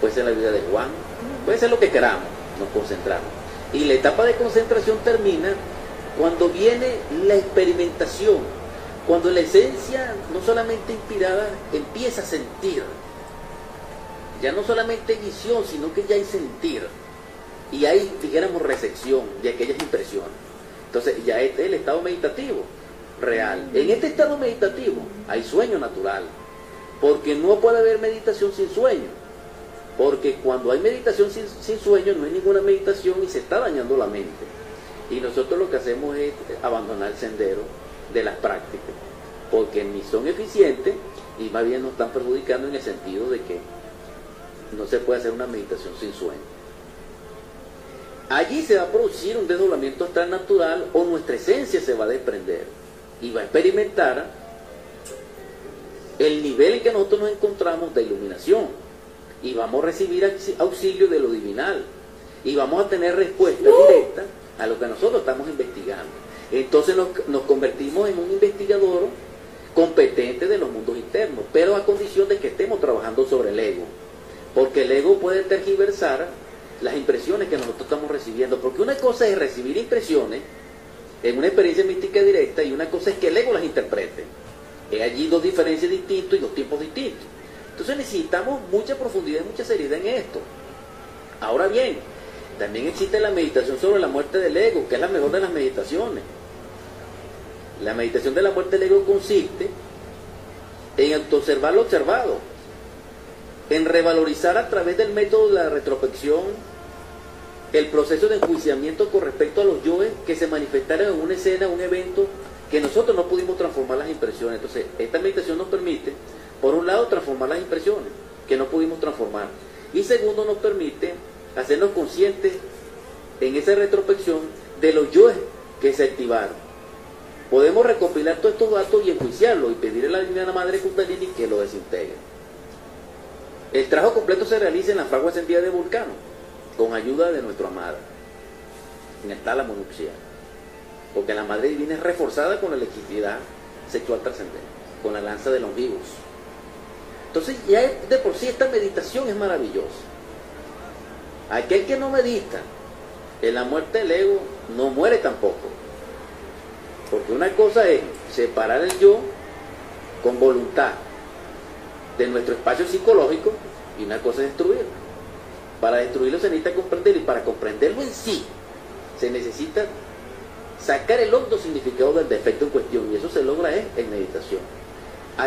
puede ser la vida de Juan, puede ser lo que queramos, nos concentramos. Y la etapa de concentración termina cuando viene la experimentación, cuando la esencia, no solamente inspirada, empieza a sentir. Ya no solamente visión, sino que ya hay sentir. Y hay, dijéramos, recepción de aquellas impresiones. Entonces, ya este es el estado meditativo real. En este estado meditativo hay sueño natural. Porque no puede haber meditación sin sueño. Porque cuando hay meditación sin, sueño, no hay ninguna meditación y se está dañando la mente. Y nosotros lo que hacemos es abandonar el sendero de las prácticas, porque ni son eficientes y más bien nos están perjudicando en el sentido de que no se puede hacer una meditación sin sueño. Allí se va a producir un desdoblamiento astral natural o nuestra esencia se va a desprender y va a experimentar el nivel en que nosotros nos encontramos de iluminación y vamos a recibir auxilio de lo divinal y vamos a tener respuesta directa a lo que nosotros estamos investigando. Entonces nos, nos convertimos en un investigador competente de los mundos internos, pero a condición de que estemos trabajando sobre el ego, porque el ego puede tergiversar las impresiones que nosotros estamos recibiendo, porque una cosa es recibir impresiones en una experiencia mística directa y una cosa es que el ego las interprete. Hay allí dos diferencias distintas y dos tiempos distintos. Entonces necesitamos mucha profundidad y mucha seriedad en esto. Ahora bien, también existe la meditación sobre la muerte del ego, que es la mejor de las meditaciones. La meditación de la muerte del ego consiste en autoobservar lo observado, en revalorizar a través del método de la retrospección el proceso de enjuiciamiento con respecto a los yoes que se manifestaron en una escena, un evento que nosotros no pudimos transformar las impresiones. Entonces, esta meditación nos permite, por un lado, transformar las impresiones que no pudimos transformar. Y segundo, nos permite hacernos conscientes en esa retrospección de los yoes que se activaron. Podemos recopilar todos estos datos y enjuiciarlos y pedirle a la Divina Madre Kundalini que lo desintegre. El trabajo completo se realiza en la fragua encendida de Vulcano, con ayuda de nuestro amada, en el tálamo nupcial. Porque la Madre Divina es reforzada con la electricidad sexual trascendente, con la lanza de los vivos. Entonces ya de por sí esta meditación es maravillosa. Aquel que no medita en la muerte del ego no muere tampoco. Porque una cosa es separar el yo con voluntad de nuestro espacio psicológico y una cosa es destruirlo. Para destruirlo se necesita comprenderlo y para comprenderlo en sí se necesita sacar el hondo significado del defecto en cuestión y eso se logra en meditación.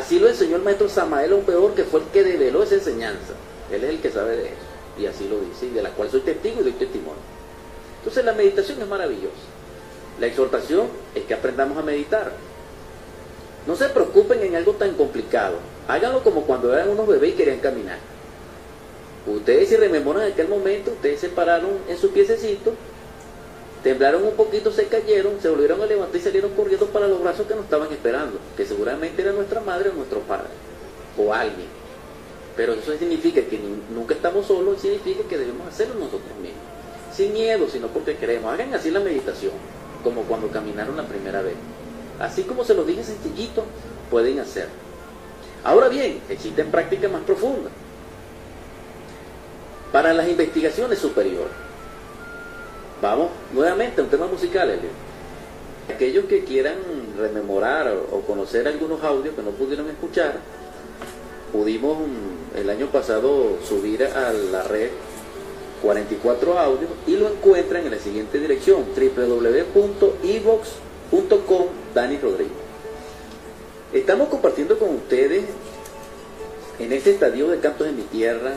Así lo enseñó el maestro Samael peor que fue el que develó esa enseñanza. Él es el que sabe de eso y así lo dice y de la cual soy testigo y doy testimonio. Entonces la meditación es maravillosa. La exhortación es que aprendamos a meditar. No se preocupen en algo tan complicado. Háganlo como cuando eran unos bebés y querían caminar. Ustedes si rememoran aquel momento, ustedes se pararon en su piececito, temblaron un poquito, se cayeron, se volvieron a levantar y salieron corriendo para los brazos que nos estaban esperando, que seguramente era nuestra madre o nuestro padre, o alguien. Pero eso significa que nunca estamos solos significa que debemos hacerlo nosotros mismos. Sin miedo, sino porque queremos. Hagan así la meditación, como cuando caminaron la primera vez. Así como se lo dije sencillito, pueden hacer. Ahora bien, existen prácticas más profundas. Para las investigaciones superiores. Vamos nuevamente a un tema musical, Elio. Aquellos que quieran rememorar o conocer algunos audios que no pudieron escuchar, pudimos el año pasado subir a la red 44 audios y lo encuentran en la siguiente dirección www.evox.com Dani Rodríguez. Estamos compartiendo con ustedes en este estadio de Cantos en mi Tierra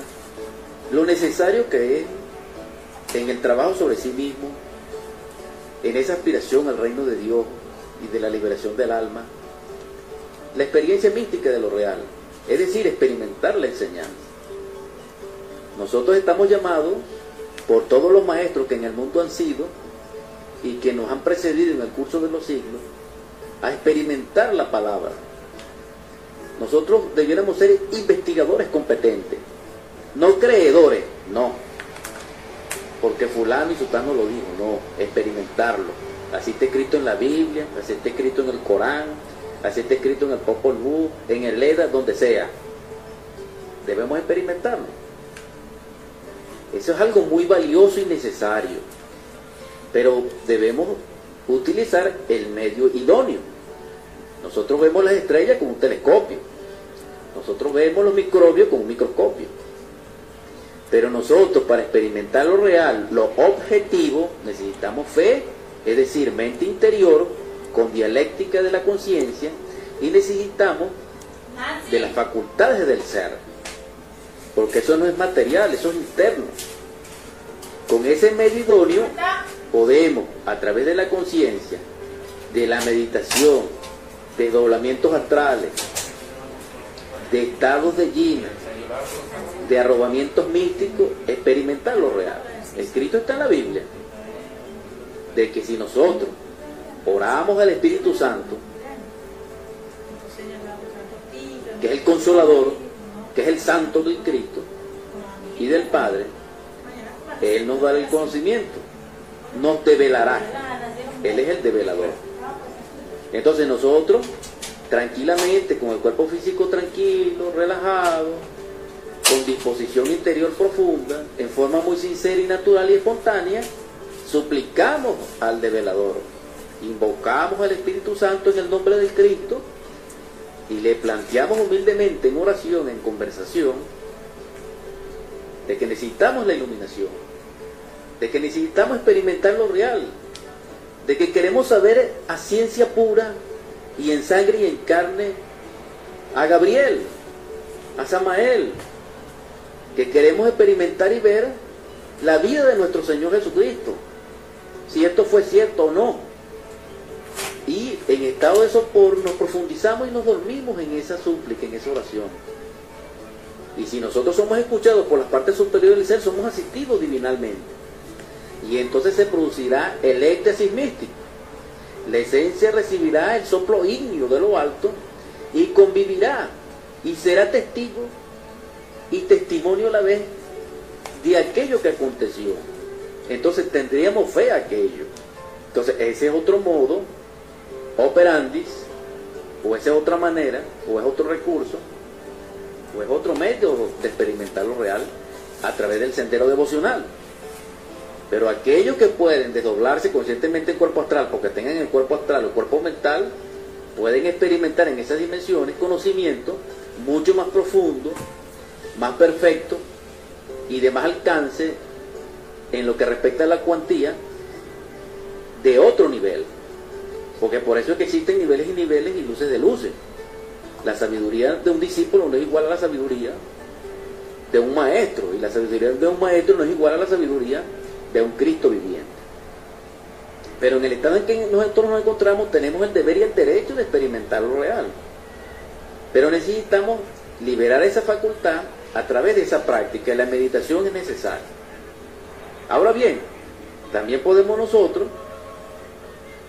lo necesario que es en el trabajo sobre sí mismo, en esa aspiración al reino de Dios y de la liberación del alma, la experiencia mística de lo real, es decir, experimentar la enseñanza. Nosotros estamos llamados por todos los maestros que en el mundo han sido y que nos han precedido en el curso de los siglos a experimentar la palabra. Nosotros debiéramos ser investigadores competentes, no creedores, no. Porque fulano y sutano lo dijo, no, experimentarlo. Así está escrito en la Biblia, así está escrito en el Corán, así está escrito en el Popol Vuh, en el EDA, donde sea. Debemos experimentarlo. Eso es algo muy valioso y necesario. Pero debemos utilizar el medio idóneo. Nosotros vemos las estrellas con un telescopio. Nosotros vemos los microbios con un microscopio. Pero nosotros para experimentar lo real, lo objetivo, necesitamos fe, es decir, mente interior con dialéctica de la conciencia y necesitamos de las facultades del ser. Porque eso no es material, eso es interno. Con ese medio idóneo podemos, a través de la conciencia, de la meditación, de doblamientos astrales, de estados de yin, de arrobamientos místicos, experimentar lo real. Escrito está en la Biblia, de que si nosotros oramos al Espíritu Santo, que es el consolador, que es el santo del Cristo y del Padre, Él nos dará el conocimiento, nos develará. Él es el develador. Entonces nosotros, tranquilamente, con el cuerpo físico tranquilo, relajado, con disposición interior profunda, en forma muy sincera y natural y espontánea, suplicamos al develador, invocamos al Espíritu Santo en el nombre del Cristo y le planteamos humildemente en oración, en conversación, de que necesitamos la iluminación, de que necesitamos experimentar lo real, de que queremos saber a ciencia pura y en sangre y en carne a Gabriel, a Samael, que queremos experimentar y ver la vida de nuestro Señor Jesucristo, si esto fue cierto o no. Y en estado de sopor nos profundizamos y nos dormimos en esa súplica, en esa oración. Y si nosotros somos escuchados por las partes superiores del ser, somos asistidos divinalmente. Y entonces se producirá el éxtasis místico. La esencia recibirá el soplo ígneo de lo alto y convivirá y será testigo y testimonio a la vez de aquello que aconteció. Entonces tendríamos fe a aquello. Entonces ese es otro modo, operandis, o esa es otra manera, o es otro recurso, o es otro medio de experimentar lo real a través del sendero devocional. Pero aquellos que pueden desdoblarse conscientemente el cuerpo astral, porque tengan el cuerpo astral o el cuerpo mental, pueden experimentar en esas dimensiones conocimiento mucho más profundo, más perfecto y de más alcance en lo que respecta a la cuantía de otro nivel. Porque por eso es que existen niveles y niveles y luces de luces. La sabiduría de un discípulo no es igual a la sabiduría de un maestro. Y la sabiduría de un maestro no es igual a la sabiduría de un Cristo viviente. Pero en el estado en que nosotros nos encontramos tenemos el deber y el derecho de experimentar lo real. Pero necesitamos liberar esa facultad a través de esa práctica. La meditación es necesaria. Ahora bien, también podemos nosotros,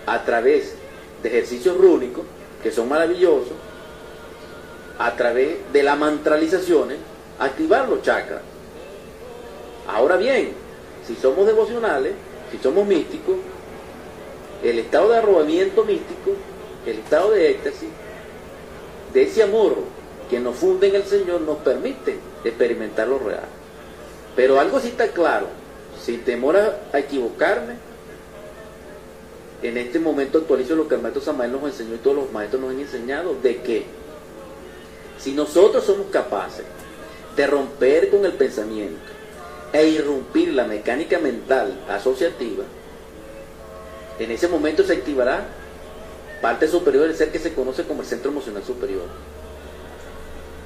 a través de ejercicios rúnicos, que son maravillosos, a través de las mantralizaciones, activar los chakras. Ahora bien, si somos devocionales, si somos místicos, el estado de arrobamiento místico, el estado de éxtasis, de ese amor que nos funde en el Señor, nos permite experimentar lo real. Pero algo sí está claro, sin temor a, equivocarme, en este momento actualizo lo que el maestro Samael nos enseñó y todos los maestros nos han enseñado, de que si nosotros somos capaces de romper con el pensamiento e irrumpir la mecánica mental asociativa, en ese momento se activará parte superior del ser que se conoce como el centro emocional superior.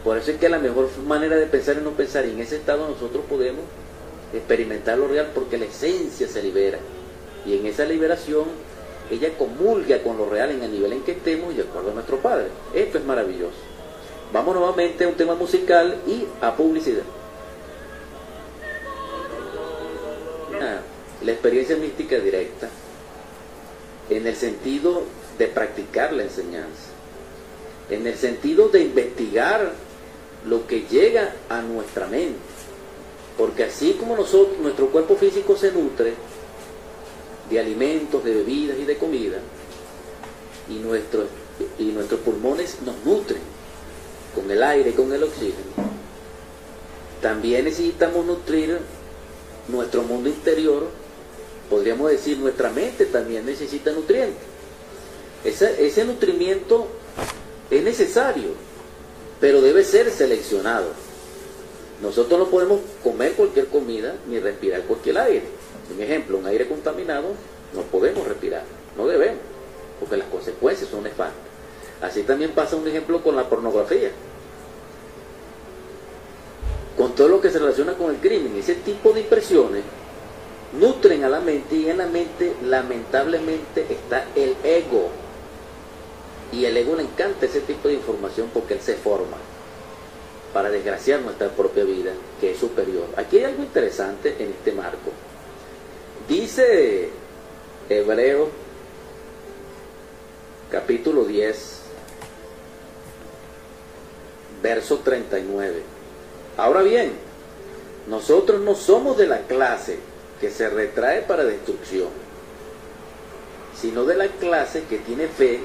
Por eso es que la mejor manera de pensar es no pensar y en ese estado nosotros podemos experimentar lo real porque la esencia se libera. Y en esa liberación ella comulga con lo real en el nivel en que estemos y de acuerdo a nuestro Padre. Esto es maravilloso. Vamos nuevamente a un tema musical y a publicidad. la experiencia mística directa en el sentido de practicar la enseñanza, en el sentido de investigar lo que llega a nuestra mente. Porque así como nosotros, nuestro cuerpo físico se nutre de alimentos, de bebidas y de comida, y, nuestros y nuestros pulmones nos nutren con el aire con el oxígeno, también necesitamos nutrir nuestro mundo interior, podríamos decir, nuestra mente también necesita nutrientes. Ese, ese nutrimiento es necesario, pero debe ser seleccionado. Nosotros no podemos comer cualquier comida ni respirar cualquier aire. Un ejemplo, un aire contaminado no podemos respirar, no debemos, porque las consecuencias son nefastas. Así también pasa un ejemplo con la pornografía, con todo lo que se relaciona con el crimen. Ese tipo de impresiones nutren a la mente y en la mente lamentablemente está el ego. Y el ego le encanta ese tipo de información porque él se forma para desgraciar nuestra propia vida, que es superior. Aquí hay algo interesante en este marco. Dice Hebreo capítulo 10, verso 39. Ahora bien, nosotros no somos de la clase que se retrae para destrucción, sino de la clase que tiene fe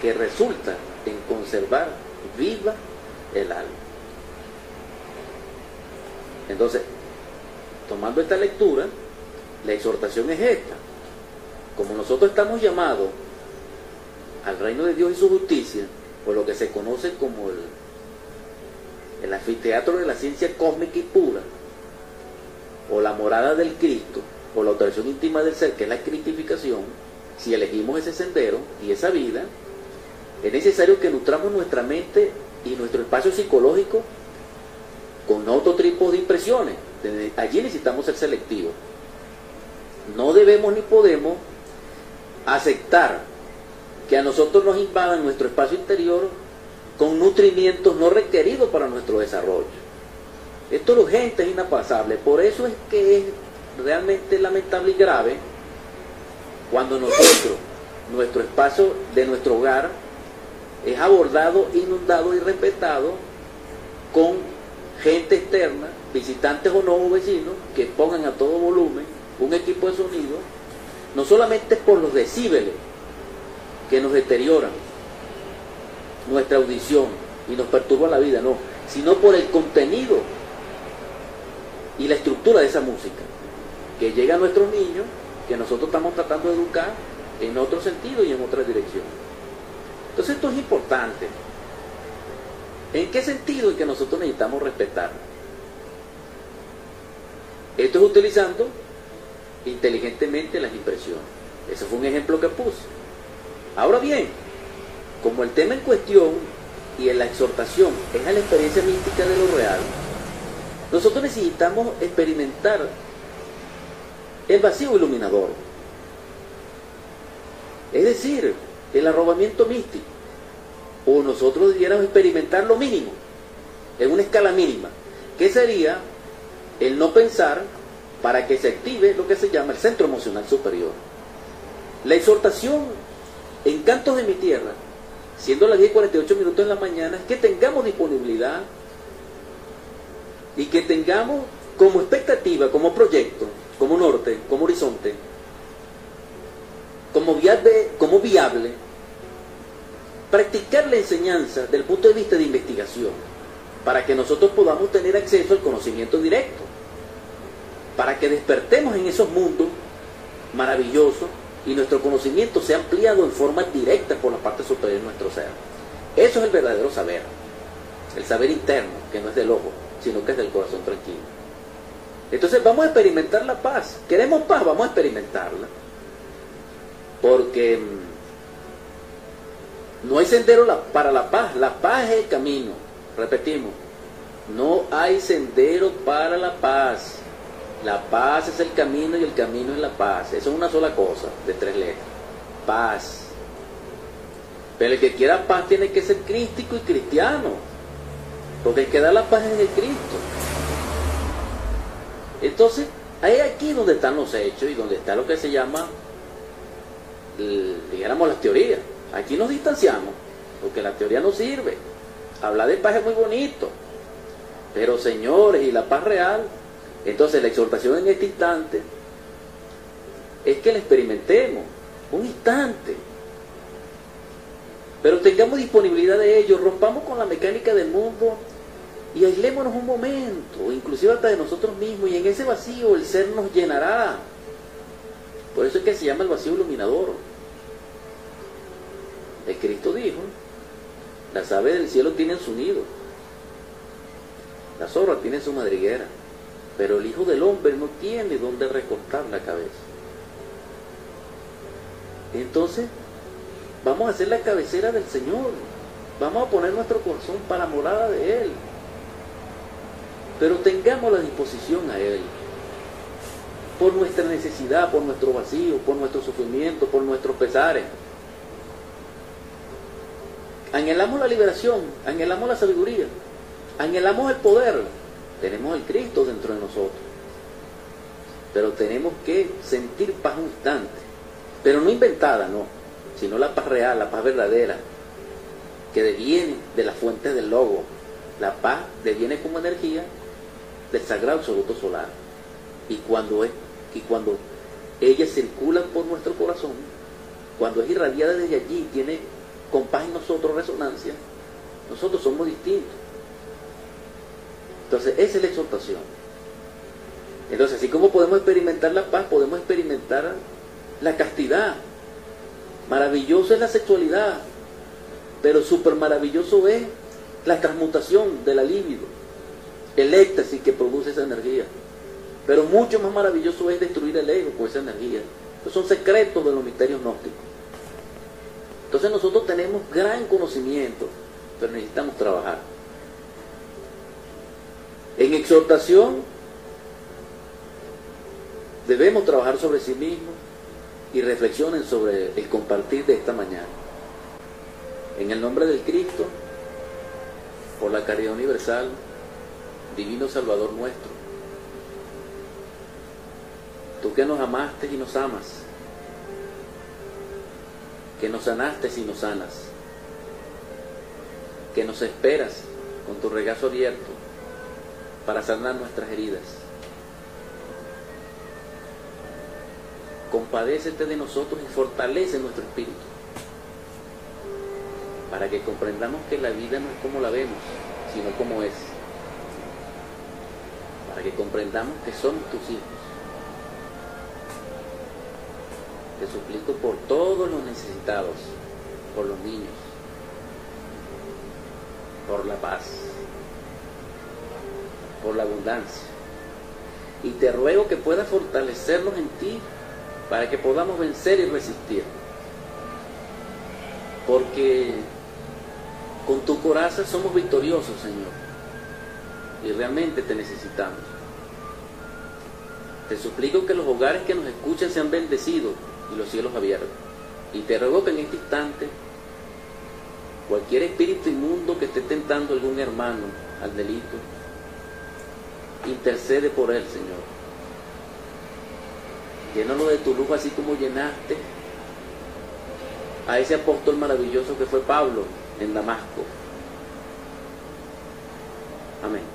que resulta en conservar viva el alma. Entonces, tomando esta lectura, la exhortación es esta. Como nosotros estamos llamados al reino de Dios y su justicia, por lo que se conoce como el, el anfiteatro de la ciencia cósmica y pura, o la morada del Cristo, o la operación íntima del ser, que es la critificación, si elegimos ese sendero y esa vida, es necesario que nutramos nuestra mente y nuestro espacio psicológico con otro tipo de impresiones. Allí necesitamos ser selectivos. No debemos ni podemos aceptar que a nosotros nos invadan nuestro espacio interior con nutrimientos no requeridos para nuestro desarrollo. Esto es urgente, es inapasable. Por eso es que es realmente lamentable y grave cuando nosotros, nuestro espacio de nuestro hogar, es abordado, inundado y respetado con gente externa, visitantes o no vecinos, que pongan a todo volumen un equipo de sonido, no solamente por los decíbeles que nos deterioran nuestra audición y nos perturban la vida, no, sino por el contenido y la estructura de esa música, que llega a nuestros niños, que nosotros estamos tratando de educar en otro sentido y en otra dirección. Entonces esto es importante. ¿En qué sentido es que nosotros necesitamos respetar? Esto es utilizando inteligentemente las impresiones. Ese fue un ejemplo que puse. Ahora bien, como el tema en cuestión y en la exhortación es a la experiencia mística de lo real, nosotros necesitamos experimentar el vacío iluminador. Es decir, el arrobamiento místico. O nosotros debiéramos experimentar lo mínimo, en una escala mínima, que sería el no pensar para que se active lo que se llama el centro emocional superior. La exhortación en Cantos de mi Tierra, siendo las 10 48 minutos en la mañana, es que tengamos disponibilidad y que tengamos como expectativa, como proyecto, como norte, como horizonte, como viable practicar la enseñanza desde el punto de vista de investigación, para que nosotros podamos tener acceso al conocimiento directo para que despertemos en esos mundos maravillosos y nuestro conocimiento sea ampliado en forma directa por la parte superior de nuestro ser. Eso es el verdadero saber, el saber interno, que no es del ojo, sino que es del corazón tranquilo. Entonces vamos a experimentar la paz. ¿Queremos paz? Vamos a experimentarla. Porque mm, no hay sendero para la paz. La paz es el camino. Repetimos, no hay sendero para la paz. La paz es el camino y el camino es la paz. Eso es una sola cosa de tres letras. Paz. Pero el que quiera paz tiene que ser crístico y cristiano. Porque el que da la paz es el Cristo. Entonces, ahí aquí donde están los hechos y donde está lo que se llama, dijéramos, las teorías. Aquí nos distanciamos, porque la teoría no sirve. Hablar de paz es muy bonito. Pero señores, y la paz real entonces la exhortación en este instante es que la experimentemos, un instante. Pero tengamos disponibilidad de ello, rompamos con la mecánica del mundo Y aislémonos un momento, inclusive hasta de nosotros mismos, y en ese vacío el ser nos llenará. Por eso es que se llama el vacío iluminador. El Cristo dijo, las aves del cielo tienen su nido, las zorras tienen su madriguera, pero el Hijo del Hombre no tiene donde recostar la cabeza. Entonces, vamos a hacer la cabecera del Señor. Vamos a poner nuestro corazón para morada de Él. Pero tengamos la disposición a Él. Por nuestra necesidad, por nuestro vacío, por nuestro sufrimiento, por nuestros pesares. Anhelamos la liberación, anhelamos la sabiduría, anhelamos el poder. Tenemos el Cristo dentro de nosotros. Pero tenemos que sentir paz constante. Pero no inventada, no. Sino la paz real, la paz verdadera. Que deviene de la fuente del logo. La paz deviene como energía del sagrado absoluto solar. Y cuando, es, y cuando ella circula por nuestro corazón, cuando es irradiada desde allí, tiene con paz en nosotros resonancia, nosotros somos distintos. Entonces, esa es la exhortación. Entonces, así como podemos experimentar la paz, podemos experimentar la castidad. Maravilloso es la sexualidad, pero súper maravilloso es la transmutación de la libido, el éxtasis que produce esa energía. Pero mucho más maravilloso es destruir el ego con esa energía. Esos son secretos de los misterios gnósticos. Entonces nosotros tenemos gran conocimiento, pero necesitamos trabajar. En exhortación debemos trabajar sobre sí mismos y reflexionen sobre el compartir de esta mañana. En el nombre del Cristo, por la caridad universal, Divino Salvador nuestro, tú que nos amaste y nos amas, que nos sanaste y nos sanas, que nos esperas con tu regazo abierto para sanar nuestras heridas. Compadécete de nosotros y fortalece nuestro espíritu, para que comprendamos que la vida no es como la vemos, sino como es, para que comprendamos que somos tus hijos Te suplico por todos los necesitados, por los niños, por la paz, por la abundancia. Y te ruego que puedas fortalecernos en ti para que podamos vencer y resistir. Porque con tu coraza somos victoriosos, Señor. Y realmente te necesitamos. Te suplico que los hogares que nos escuchan sean bendecidos y los cielos abiertos. Y te ruego que en este instante cualquier espíritu inmundo que esté tentando a algún hermano al delito, intercede por él, Señor. Llénalo de tu luz así como llenaste a ese apóstol maravilloso que fue Pablo en Damasco. Amén.